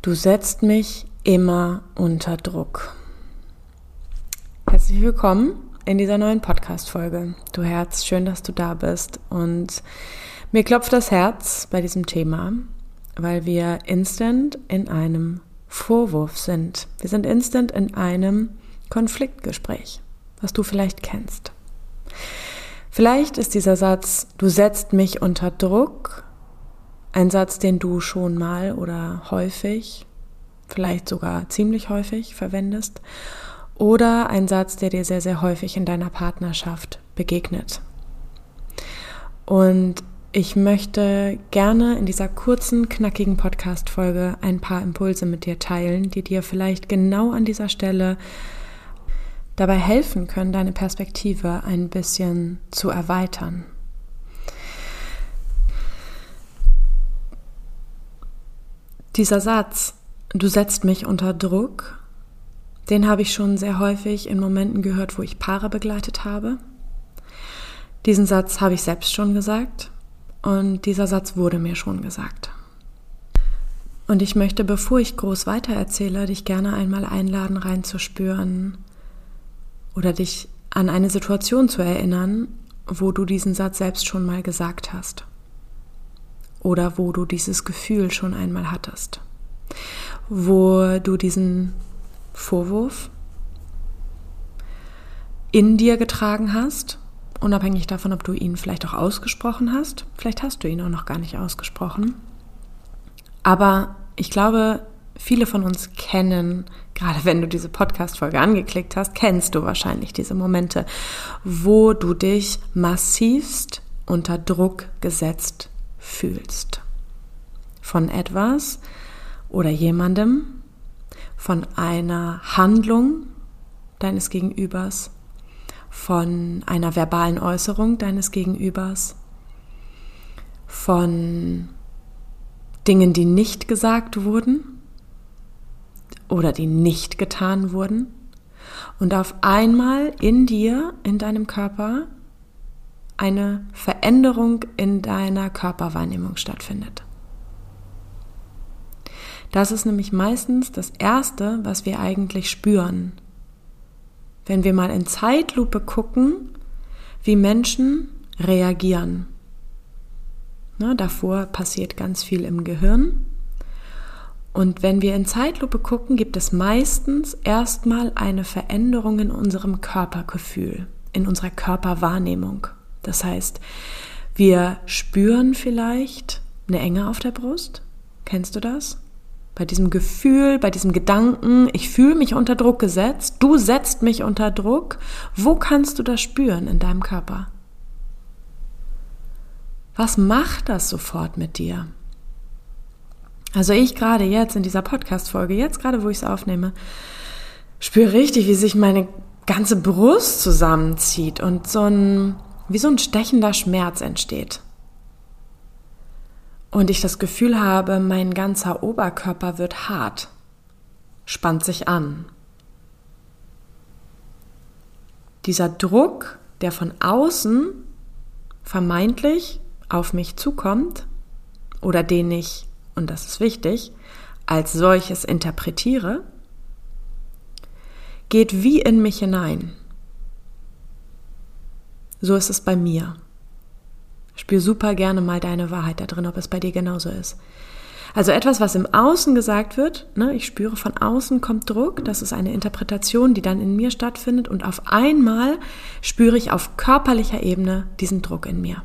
Du setzt mich immer unter Druck. Herzlich willkommen in dieser neuen Podcast-Folge. Du Herz, schön, dass du da bist. Und mir klopft das Herz bei diesem Thema, weil wir instant in einem Vorwurf sind. Wir sind instant in einem Konfliktgespräch, was du vielleicht kennst. Vielleicht ist dieser Satz, du setzt mich unter Druck, ein Satz, den du schon mal oder häufig, vielleicht sogar ziemlich häufig verwendest. Oder ein Satz, der dir sehr, sehr häufig in deiner Partnerschaft begegnet. Und ich möchte gerne in dieser kurzen, knackigen Podcast-Folge ein paar Impulse mit dir teilen, die dir vielleicht genau an dieser Stelle dabei helfen können, deine Perspektive ein bisschen zu erweitern. Dieser Satz, du setzt mich unter Druck, den habe ich schon sehr häufig in Momenten gehört, wo ich Paare begleitet habe. Diesen Satz habe ich selbst schon gesagt und dieser Satz wurde mir schon gesagt. Und ich möchte, bevor ich groß weitererzähle, dich gerne einmal einladen, reinzuspüren oder dich an eine Situation zu erinnern, wo du diesen Satz selbst schon mal gesagt hast oder wo du dieses Gefühl schon einmal hattest, wo du diesen Vorwurf in dir getragen hast, unabhängig davon, ob du ihn vielleicht auch ausgesprochen hast. Vielleicht hast du ihn auch noch gar nicht ausgesprochen. Aber ich glaube, viele von uns kennen, gerade wenn du diese Podcast-Folge angeklickt hast, kennst du wahrscheinlich diese Momente, wo du dich massivst unter Druck gesetzt fühlst. Von etwas oder jemandem, von einer Handlung deines Gegenübers, von einer verbalen Äußerung deines Gegenübers, von Dingen, die nicht gesagt wurden oder die nicht getan wurden. Und auf einmal in dir, in deinem Körper, eine Veränderung in deiner Körperwahrnehmung stattfindet. Das ist nämlich meistens das Erste, was wir eigentlich spüren. Wenn wir mal in Zeitlupe gucken, wie Menschen reagieren. Na, davor passiert ganz viel im Gehirn. Und wenn wir in Zeitlupe gucken, gibt es meistens erstmal eine Veränderung in unserem Körpergefühl, in unserer Körperwahrnehmung. Das heißt, wir spüren vielleicht eine Enge auf der Brust. Kennst du das? Bei diesem Gefühl, bei diesem Gedanken, ich fühle mich unter Druck gesetzt, du setzt mich unter Druck. Wo kannst du das spüren in deinem Körper? Was macht das sofort mit dir? Also ich gerade jetzt in dieser Podcast-Folge, jetzt gerade wo ich es aufnehme, spüre richtig, wie sich meine ganze Brust zusammenzieht und so ein wie so ein stechender Schmerz entsteht. Und ich das Gefühl habe, mein ganzer Oberkörper wird hart, spannt sich an. Dieser Druck, der von außen vermeintlich auf mich zukommt oder den ich, und das ist wichtig, als solches interpretiere, geht wie in mich hinein. So ist es bei mir. Spür super gerne mal deine Wahrheit da drin, ob es bei dir genauso ist. Also etwas, was im Außen gesagt wird, ne, ich spüre von außen kommt Druck, das ist eine Interpretation, die dann in mir stattfindet und auf einmal spüre ich auf körperlicher Ebene diesen Druck in mir.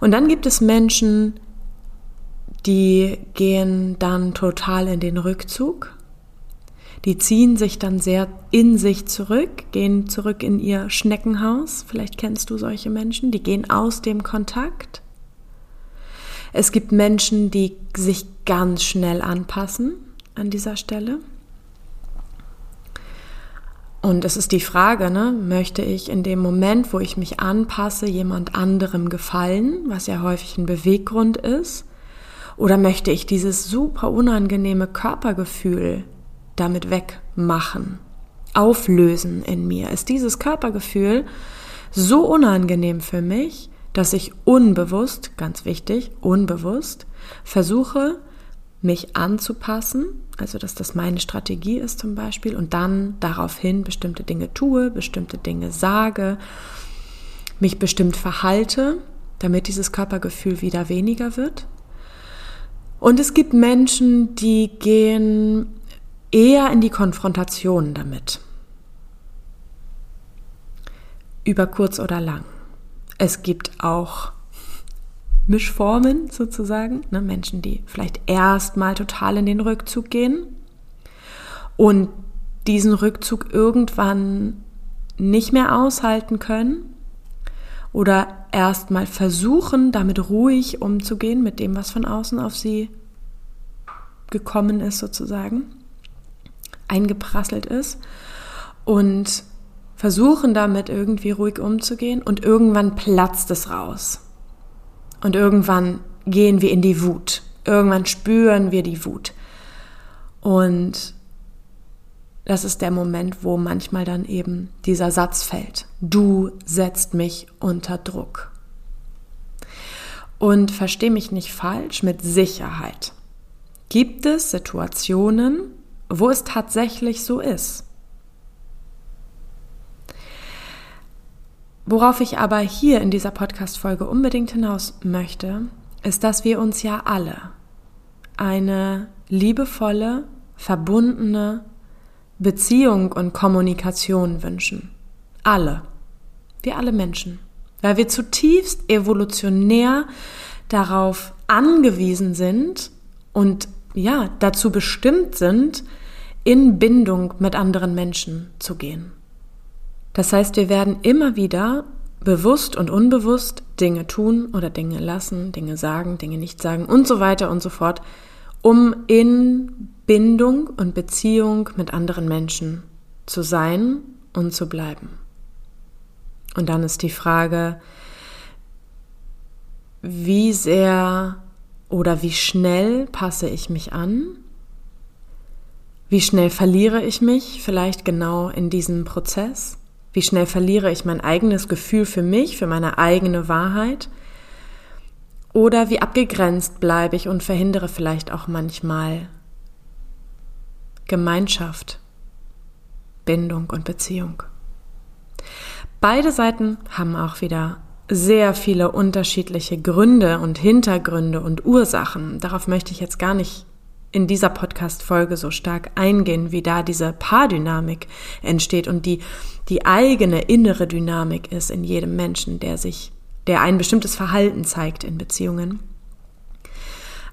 Und dann gibt es Menschen, die gehen dann total in den Rückzug die ziehen sich dann sehr in sich zurück, gehen zurück in ihr Schneckenhaus. Vielleicht kennst du solche Menschen, die gehen aus dem Kontakt. Es gibt Menschen, die sich ganz schnell anpassen an dieser Stelle. Und es ist die Frage, ne, möchte ich in dem Moment, wo ich mich anpasse, jemand anderem gefallen, was ja häufig ein Beweggrund ist? Oder möchte ich dieses super unangenehme Körpergefühl damit wegmachen, auflösen in mir? Ist dieses Körpergefühl so unangenehm für mich, dass ich unbewusst, ganz wichtig, unbewusst, versuche, mich anzupassen, also dass das meine Strategie ist zum Beispiel, und dann daraufhin bestimmte Dinge tue, bestimmte Dinge sage, mich bestimmt verhalte, damit dieses Körpergefühl wieder weniger wird. Und es gibt Menschen, die gehen eher in die Konfrontation damit. Über kurz oder lang. Es gibt auch Mischformen sozusagen, ne? Menschen, die vielleicht erstmal total in den Rückzug gehen und diesen Rückzug irgendwann nicht mehr aushalten können oder erstmal versuchen, damit ruhig umzugehen, mit dem, was von außen auf sie gekommen ist sozusagen, eingeprasselt ist und versuchen damit irgendwie ruhig umzugehen und irgendwann platzt es raus. Und irgendwann gehen wir in die Wut. Irgendwann spüren wir die Wut. Und das ist der Moment, wo manchmal dann eben dieser Satz fällt. Du setzt mich unter Druck. Und versteh mich nicht falsch, mit Sicherheit gibt es Situationen, wo es tatsächlich so ist. Worauf ich aber hier in dieser Podcast-Folge unbedingt hinaus möchte, ist, dass wir uns ja alle eine liebevolle, verbundene Beziehung und Kommunikation wünschen. Alle. Wir alle Menschen. Weil wir zutiefst evolutionär darauf angewiesen sind und ja, dazu bestimmt sind, in Bindung mit anderen Menschen zu gehen. Das heißt, wir werden immer wieder bewusst und unbewusst Dinge tun oder Dinge lassen, Dinge sagen, Dinge nicht sagen und so weiter und so fort, um in Bindung und Beziehung mit anderen Menschen zu sein und zu bleiben. Und dann ist die Frage, wie sehr oder wie schnell passe ich mich an? Wie schnell verliere ich mich vielleicht genau in diesem Prozess? Wie schnell verliere ich mein eigenes Gefühl für mich, für meine eigene Wahrheit? Oder wie abgegrenzt bleibe ich und verhindere vielleicht auch manchmal Gemeinschaft, Bindung und Beziehung. Beide Seiten haben auch wieder sehr viele unterschiedliche Gründe und Hintergründe und Ursachen. Darauf möchte ich jetzt gar nicht in dieser Podcast-Folge so stark eingehen, wie da diese Paardynamik entsteht und die, die eigene innere Dynamik ist in jedem Menschen, der sich, der ein bestimmtes Verhalten zeigt in Beziehungen.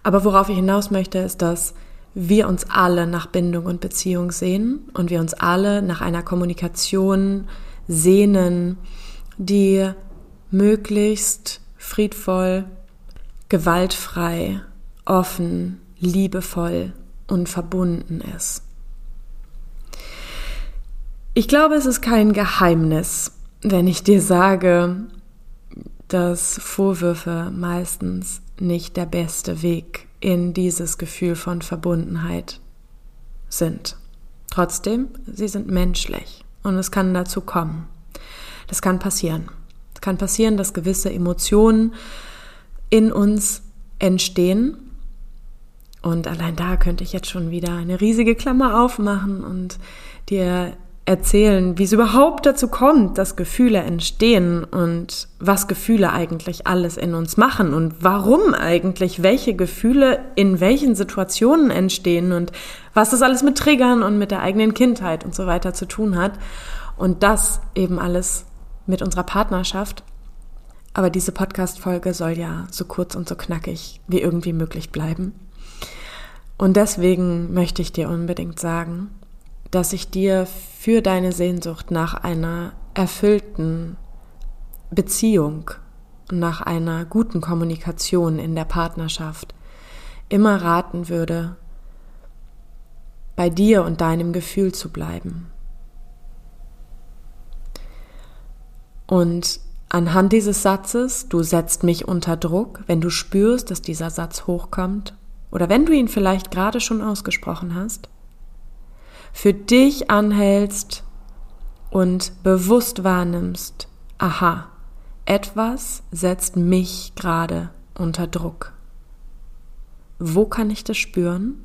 Aber worauf ich hinaus möchte, ist, dass wir uns alle nach Bindung und Beziehung sehen und wir uns alle nach einer Kommunikation sehnen, die möglichst friedvoll, gewaltfrei, offen, liebevoll und verbunden ist. Ich glaube, es ist kein Geheimnis, wenn ich dir sage, dass Vorwürfe meistens nicht der beste Weg in dieses Gefühl von Verbundenheit sind. Trotzdem, sie sind menschlich und es kann dazu kommen. Das kann passieren. Es kann passieren, dass gewisse Emotionen in uns entstehen und allein da könnte ich jetzt schon wieder eine riesige Klammer aufmachen und dir erzählen, wie es überhaupt dazu kommt, dass Gefühle entstehen und was Gefühle eigentlich alles in uns machen und warum eigentlich welche Gefühle in welchen Situationen entstehen und was das alles mit Triggern und mit der eigenen Kindheit und so weiter zu tun hat. Und das eben alles mit unserer Partnerschaft. Aber diese Podcast-Folge soll ja so kurz und so knackig wie irgendwie möglich bleiben. Und deswegen möchte ich dir unbedingt sagen, dass ich dir für deine Sehnsucht nach einer erfüllten Beziehung und nach einer guten Kommunikation in der Partnerschaft immer raten würde, bei dir und deinem Gefühl zu bleiben. Und anhand dieses Satzes, du setzt mich unter Druck, wenn du spürst, dass dieser Satz hochkommt, oder wenn du ihn vielleicht gerade schon ausgesprochen hast, für dich anhältst und bewusst wahrnimmst, aha, etwas setzt mich gerade unter Druck. wo kann ich das spüren?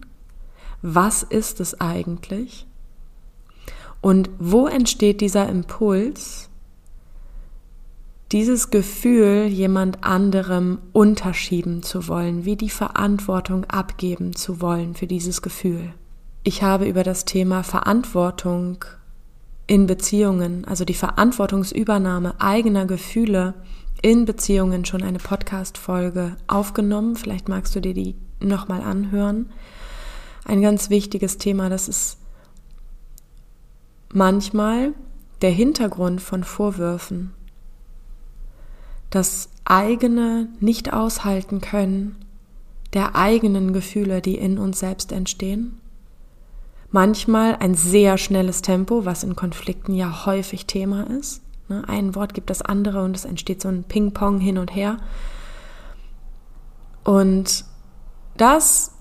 Was ist es eigentlich? Und wo entsteht dieser Impuls, dieses Gefühl jemand anderem unterschieben zu wollen, wie die Verantwortung abgeben zu wollen für dieses Gefühl? Ich habe über das Thema Verantwortung in Beziehungen, also die Verantwortungsübernahme eigener Gefühle in Beziehungen schon eine Podcast-Folge aufgenommen. Vielleicht magst du dir die nochmal anhören. Ein ganz wichtiges Thema, das ist manchmal der Hintergrund von Vorwürfen. Das eigene nicht aushalten können der eigenen Gefühle, die in uns selbst entstehen Manchmal ein sehr schnelles Tempo, was in Konflikten ja häufig Thema ist. Ne, ein Wort gibt das andere und es entsteht so ein Ping-Pong hin und her. Und das,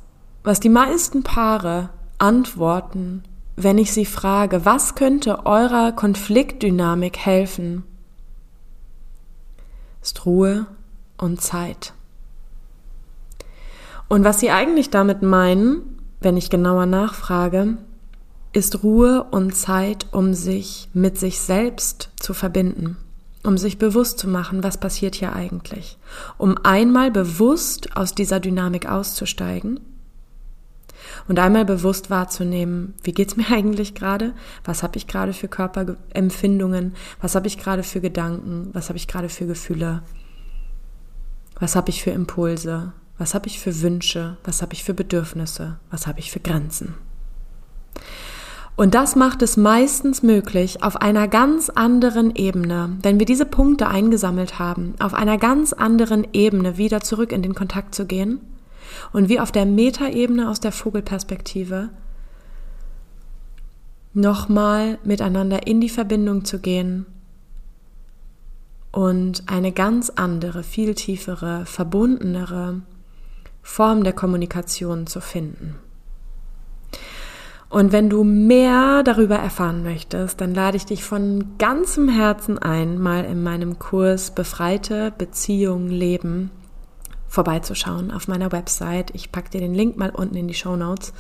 was die meisten Paare antworten, wenn ich sie frage, was könnte eurer Konfliktdynamik helfen, ist Ruhe und Zeit. Und was sie eigentlich damit meinen, wenn ich genauer nachfrage, ist Ruhe und Zeit, um sich mit sich selbst zu verbinden, um sich bewusst zu machen, was passiert hier eigentlich, um einmal bewusst aus dieser Dynamik auszusteigen und einmal bewusst wahrzunehmen, wie geht's mir eigentlich gerade? Was habe ich gerade für Körperempfindungen? Was habe ich gerade für Gedanken? Was habe ich gerade für Gefühle? Was habe ich für Impulse? Was habe ich für Wünsche? Was habe ich für Bedürfnisse? Was habe ich für Grenzen? Und das macht es meistens möglich, auf einer ganz anderen Ebene, wenn wir diese Punkte eingesammelt haben, auf einer ganz anderen Ebene wieder zurück in den Kontakt zu gehen und wie auf der Metaebene aus der Vogelperspektive nochmal miteinander in die Verbindung zu gehen und eine ganz andere, viel tiefere, verbundenere Form der Kommunikation zu finden. Und wenn du mehr darüber erfahren möchtest, dann lade ich dich von ganzem Herzen ein, mal in meinem Kurs Befreite Beziehungen leben vorbeizuschauen auf meiner Website. Ich packe dir den Link mal unten in die Show Notes.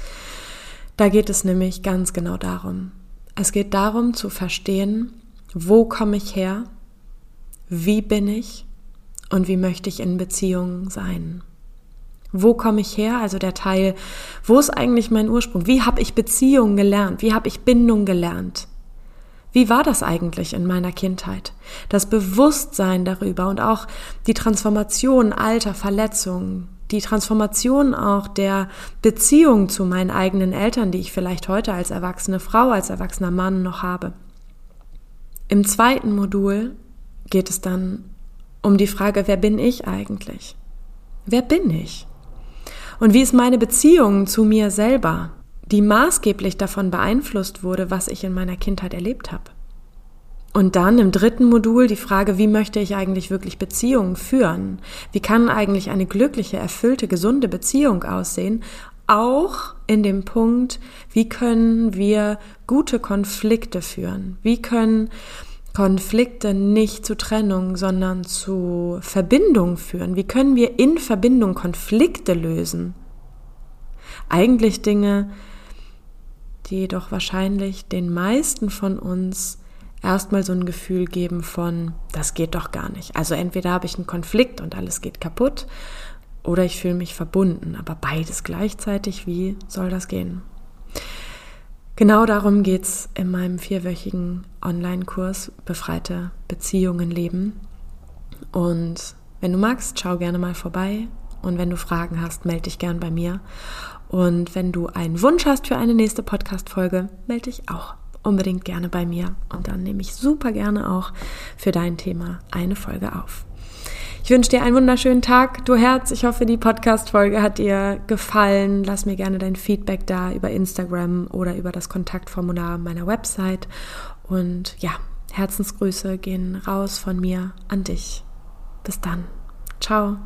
Da geht es nämlich ganz genau darum. Es geht darum zu verstehen, wo komme ich her, wie bin ich und wie möchte ich in Beziehungen sein. Wo komme ich her? Also der Teil, wo ist eigentlich mein Ursprung? Wie habe ich Beziehungen gelernt? Wie habe ich Bindung gelernt? Wie war das eigentlich in meiner Kindheit? Das Bewusstsein darüber und auch die Transformation alter Verletzungen, die Transformation auch der Beziehung zu meinen eigenen Eltern, die ich vielleicht heute als erwachsene Frau, als erwachsener Mann noch habe. Im zweiten Modul geht es dann um die Frage, wer bin ich eigentlich? Wer bin ich? Und wie ist meine Beziehung zu mir selber, die maßgeblich davon beeinflusst wurde, was ich in meiner Kindheit erlebt habe? Und dann im dritten Modul die Frage, wie möchte ich eigentlich wirklich Beziehungen führen? Wie kann eigentlich eine glückliche, erfüllte, gesunde Beziehung aussehen? Auch in dem Punkt, wie können wir gute Konflikte führen? Wie können Konflikte nicht zu Trennung, sondern zu Verbindung führen? Wie können wir in Verbindung Konflikte lösen? Eigentlich Dinge, die doch wahrscheinlich den meisten von uns erstmal so ein Gefühl geben von, das geht doch gar nicht. Also entweder habe ich einen Konflikt und alles geht kaputt oder ich fühle mich verbunden, aber beides gleichzeitig, wie soll das gehen? Genau darum geht es in meinem vierwöchigen Online-Kurs Befreite Beziehungen leben. Und wenn du magst, schau gerne mal vorbei. Und wenn du Fragen hast, melde dich gern bei mir. Und wenn du einen Wunsch hast für eine nächste Podcast-Folge, melde dich auch unbedingt gerne bei mir. Und dann nehme ich super gerne auch für dein Thema eine Folge auf. Ich wünsche dir einen wunderschönen Tag, du Herz. Ich hoffe, die Podcast-Folge hat dir gefallen. Lass mir gerne dein Feedback da über Instagram oder über das Kontaktformular meiner Website. Und ja, Herzensgrüße gehen raus von mir an dich. Bis dann. Ciao.